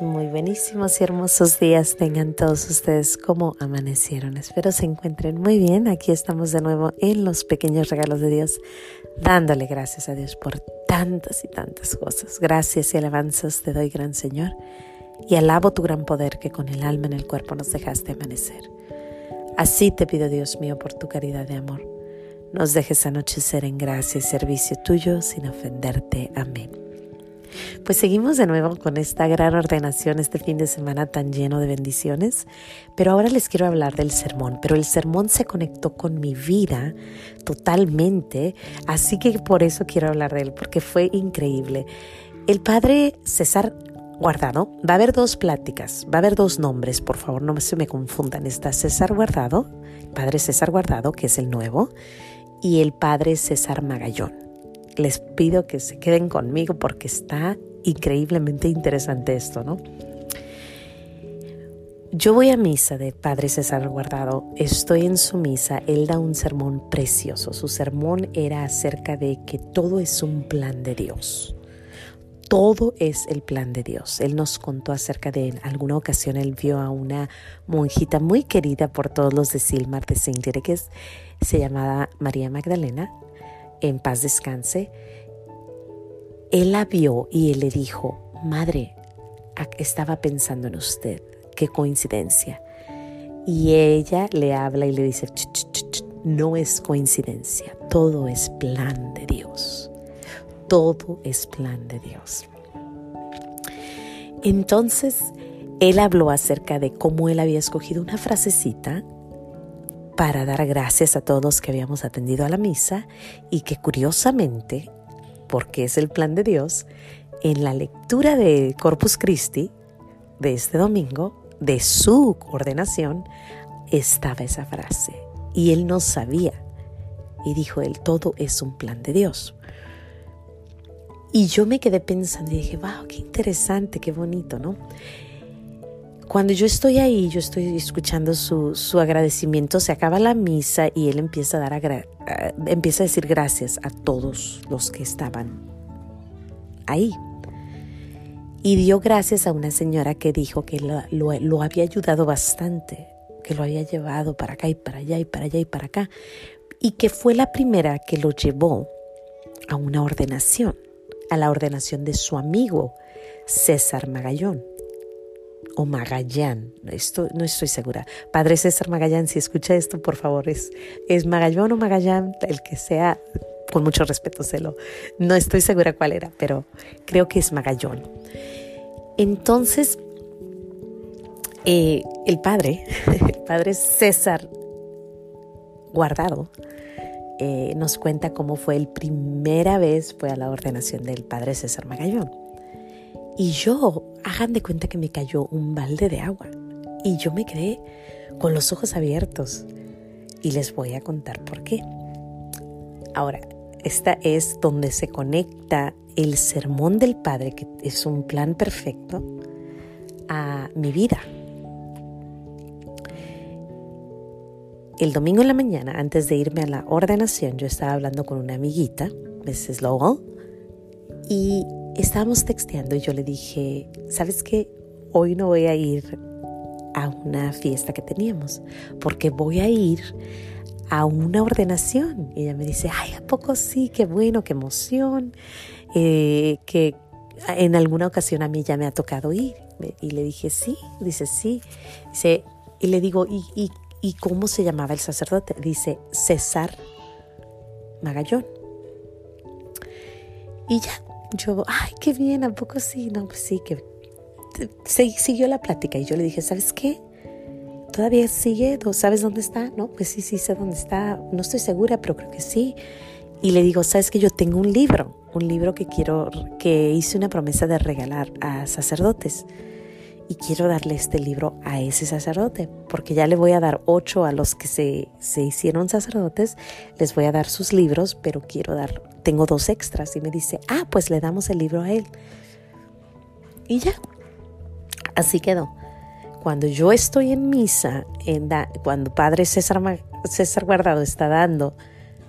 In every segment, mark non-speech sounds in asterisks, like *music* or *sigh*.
Muy buenísimos y hermosos días tengan todos ustedes como amanecieron. Espero se encuentren muy bien. Aquí estamos de nuevo en los pequeños regalos de Dios, dándole gracias a Dios por tantas y tantas cosas. Gracias y alabanzas te doy, gran Señor, y alabo tu gran poder que con el alma en el cuerpo nos dejaste amanecer. Así te pido, Dios mío, por tu caridad de amor. Nos dejes anochecer en gracia y servicio tuyo sin ofenderte. Amén. Pues seguimos de nuevo con esta gran ordenación este fin de semana tan lleno de bendiciones, pero ahora les quiero hablar del sermón, pero el sermón se conectó con mi vida totalmente, así que por eso quiero hablar de él, porque fue increíble. El padre César Guardado, va a haber dos pláticas, va a haber dos nombres, por favor no se me confundan, está César Guardado, padre César Guardado, que es el nuevo, y el padre César Magallón les pido que se queden conmigo porque está increíblemente interesante esto, ¿no? Yo voy a misa de Padre César Guardado, estoy en su misa, él da un sermón precioso. Su sermón era acerca de que todo es un plan de Dios. Todo es el plan de Dios. Él nos contó acerca de en alguna ocasión él vio a una monjita muy querida por todos los de Silmar de Saint que se llamaba María Magdalena, en paz descanse, él la vio y él le dijo, Madre, estaba pensando en usted, qué coincidencia. Y ella le habla y le dice, no es coincidencia, todo es plan de Dios, todo es plan de Dios. Entonces, él habló acerca de cómo él había escogido una frasecita para dar gracias a todos que habíamos atendido a la misa y que curiosamente, porque es el plan de Dios, en la lectura de Corpus Christi de este domingo, de su ordenación, estaba esa frase. Y él no sabía. Y dijo él, todo es un plan de Dios. Y yo me quedé pensando y dije, wow, qué interesante, qué bonito, ¿no? Cuando yo estoy ahí, yo estoy escuchando su, su agradecimiento, se acaba la misa y él empieza a, dar empieza a decir gracias a todos los que estaban ahí. Y dio gracias a una señora que dijo que lo, lo había ayudado bastante, que lo había llevado para acá y para allá y para allá y para acá, y que fue la primera que lo llevó a una ordenación, a la ordenación de su amigo César Magallón o Magallán, esto, no estoy segura. Padre César Magallán, si escucha esto, por favor, es, es Magallón o Magallán, el que sea, con mucho respeto, celo. No estoy segura cuál era, pero creo que es Magallón. Entonces, eh, el padre, *laughs* el padre César Guardado, eh, nos cuenta cómo fue el primera vez fue a la ordenación del padre César Magallón. Y yo, hagan de cuenta que me cayó un balde de agua. Y yo me quedé con los ojos abiertos. Y les voy a contar por qué. Ahora, esta es donde se conecta el sermón del Padre, que es un plan perfecto, a mi vida. El domingo en la mañana, antes de irme a la ordenación, yo estaba hablando con una amiguita, Mrs. Lowell, y estábamos texteando y yo le dije, ¿sabes qué? Hoy no voy a ir a una fiesta que teníamos, porque voy a ir a una ordenación. Y ella me dice, ay, ¿a poco sí? Qué bueno, qué emoción. Eh, que en alguna ocasión a mí ya me ha tocado ir. Y le dije, sí, dice, sí. Y le digo, ¿y, y, y cómo se llamaba el sacerdote? Dice, César Magallón. Y ya, yo, ay, qué bien, ¿a poco sí? No, pues sí, que siguió la plática y yo le dije, ¿sabes qué? ¿Todavía sigue? ¿Sabes dónde está? No, pues sí, sí sé dónde está. No estoy segura, pero creo que sí. Y le digo, ¿sabes que yo tengo un libro? Un libro que quiero, que hice una promesa de regalar a sacerdotes. Y quiero darle este libro a ese sacerdote, porque ya le voy a dar ocho a los que se, se hicieron sacerdotes, les voy a dar sus libros, pero quiero dar tengo dos extras. Y me dice, ah, pues le damos el libro a él. Y ya, así quedó. Cuando yo estoy en misa, cuando Padre César, César Guardado está dando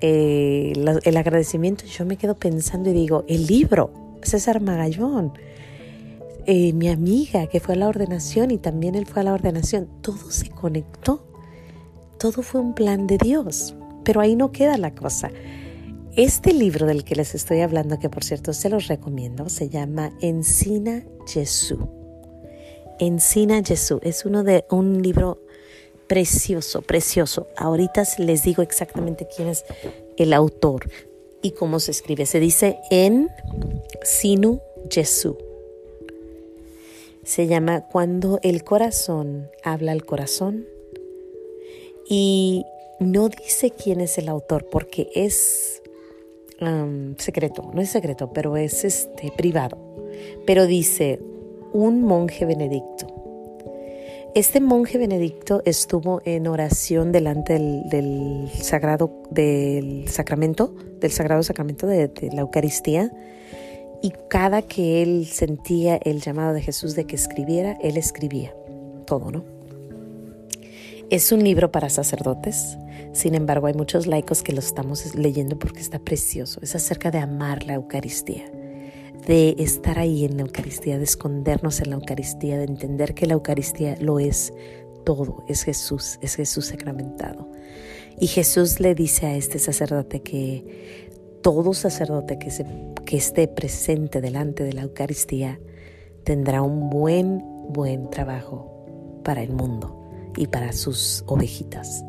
eh, el agradecimiento, yo me quedo pensando y digo, el libro, César Magallón. Eh, mi amiga que fue a la ordenación y también él fue a la ordenación. Todo se conectó. Todo fue un plan de Dios. Pero ahí no queda la cosa. Este libro del que les estoy hablando, que por cierto se los recomiendo, se llama Encina Jesús. Encina Jesús es uno de un libro precioso, precioso. Ahorita les digo exactamente quién es el autor y cómo se escribe. Se dice en Sinu Jesús. Se llama Cuando el corazón habla al corazón. Y no dice quién es el autor porque es secreto, no es secreto, pero es este privado. Pero dice un monje benedicto. Este monje benedicto estuvo en oración delante del, sagrado del sacramento, del sagrado sacramento de, la Eucaristía, y cada que él sentía el llamado de Jesús de que escribiera, él escribía todo, ¿no? Es un libro para sacerdotes, sin embargo hay muchos laicos que lo estamos leyendo porque está precioso. Es acerca de amar la Eucaristía, de estar ahí en la Eucaristía, de escondernos en la Eucaristía, de entender que la Eucaristía lo es todo, es Jesús, es Jesús sacramentado. Y Jesús le dice a este sacerdote que todo sacerdote que, se, que esté presente delante de la Eucaristía tendrá un buen, buen trabajo para el mundo y para sus ovejitas.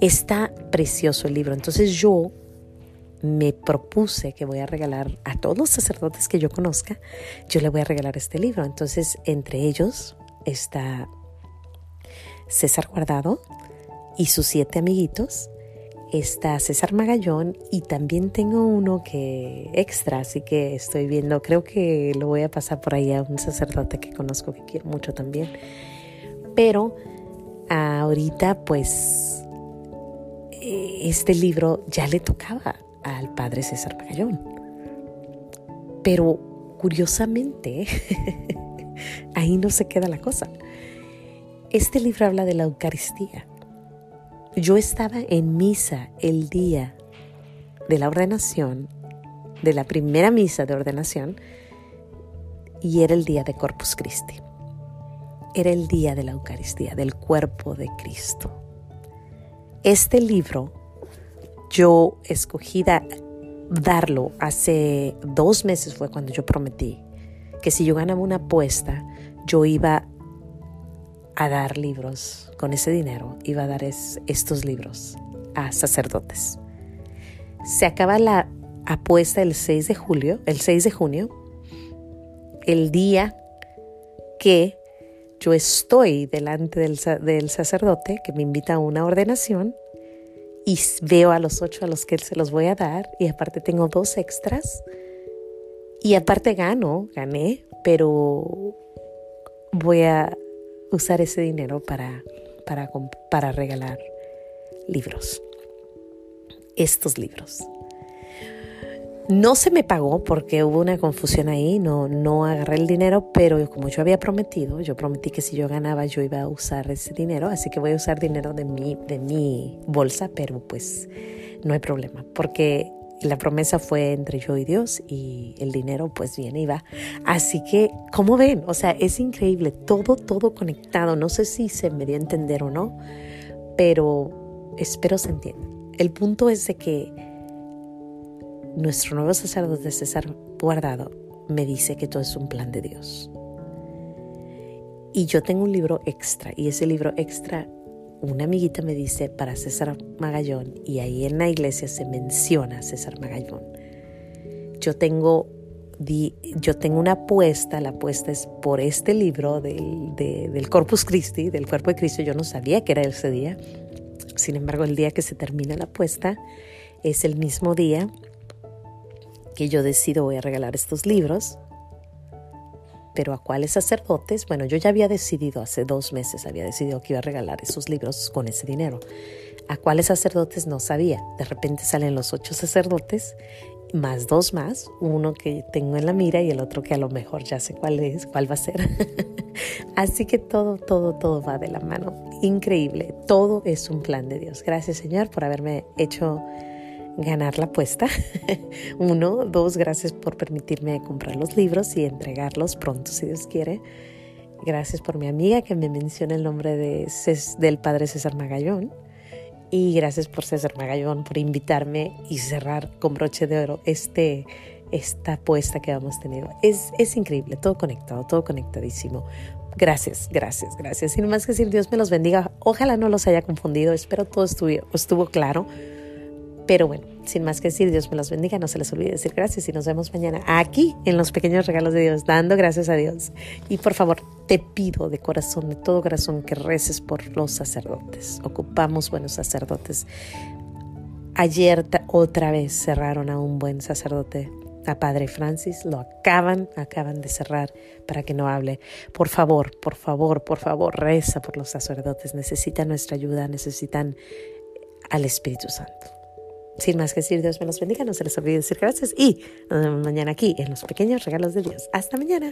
Está precioso el libro. Entonces yo me propuse que voy a regalar a todos los sacerdotes que yo conozca, yo le voy a regalar este libro. Entonces entre ellos está César Guardado y sus siete amiguitos. Está César Magallón y también tengo uno que extra, así que estoy viendo, creo que lo voy a pasar por ahí a un sacerdote que conozco que quiero mucho también. Pero ahorita pues eh, este libro ya le tocaba al padre César Magallón. Pero curiosamente, *laughs* ahí no se queda la cosa. Este libro habla de la Eucaristía. Yo estaba en misa el día de la ordenación, de la primera misa de ordenación, y era el día de Corpus Christi era el día de la Eucaristía, del cuerpo de Cristo. Este libro yo escogí darlo hace dos meses fue cuando yo prometí que si yo ganaba una apuesta, yo iba a dar libros con ese dinero, iba a dar estos libros a sacerdotes. Se acaba la apuesta el 6 de julio, el 6 de junio, el día que yo estoy delante del, sacerdote que me invita a una ordenación y veo a los ocho a los que se los voy a dar y aparte tengo dos extras y aparte gano, gané, pero voy a usar ese dinero para, para, para regalar libros, estos libros. No se me pagó porque hubo una confusión ahí, no, no agarré el dinero, pero como yo había prometido, yo prometí que si yo ganaba yo iba a usar ese dinero, así que voy a usar dinero de mi, de mi bolsa, pero pues no hay problema, porque la promesa fue entre yo y Dios y el dinero pues viene y va. Así que, como ven, o sea, es increíble, todo, todo conectado, no sé si se me dio a entender o no, pero espero se entienda. El punto es de que nuestro nuevo sacerdote César Guardado me dice que todo es un plan de Dios. Y yo tengo un libro extra y ese libro extra, una amiguita me dice para César Magallón y ahí en la iglesia se menciona César Magallón. Yo tengo, yo tengo una apuesta, la apuesta es por este libro del, del Corpus Christi, del cuerpo de Cristo. Yo no sabía que era ese día. Sin embargo, el día que se termina la apuesta es el mismo día que yo decido voy a regalar estos libros, pero a cuáles sacerdotes, bueno, yo ya había decidido hace dos meses, había decidido que iba a regalar esos libros con ese dinero. A cuáles sacerdotes no sabía. De repente salen los ocho sacerdotes, más dos más, uno que tengo en la mira y el otro que a lo mejor ya sé cuál es, cuál va a ser. *laughs* Así que todo, todo, todo va de la mano. Increíble. Todo es un plan de Dios. Gracias Señor por haberme hecho ganar la apuesta. *laughs* Uno, dos, gracias por permitirme comprar los libros y entregarlos pronto si Dios quiere. Gracias por mi amiga que me menciona el nombre de del padre César Magallón. Y gracias por César Magallón por invitarme y cerrar con broche de oro este, esta apuesta que hemos tenido. Es, es increíble, todo conectado, todo conectadísimo. Gracias, gracias, gracias. Sin más que decir, Dios me los bendiga. Ojalá no los haya confundido. Espero todo estuvo, estuvo claro. Pero bueno, sin más que decir, Dios me los bendiga. No se les olvide decir gracias y nos vemos mañana aquí en los pequeños regalos de Dios, dando gracias a Dios. Y por favor, te pido de corazón, de todo corazón, que reces por los sacerdotes. Ocupamos buenos sacerdotes. Ayer otra vez cerraron a un buen sacerdote, a Padre Francis. Lo acaban, acaban de cerrar para que no hable. Por favor, por favor, por favor, reza por los sacerdotes. Necesitan nuestra ayuda, necesitan al Espíritu Santo. Sin más que decir, Dios me los bendiga, no se les olvide decir gracias y nos vemos mañana aquí en los pequeños regalos de Dios. Hasta mañana.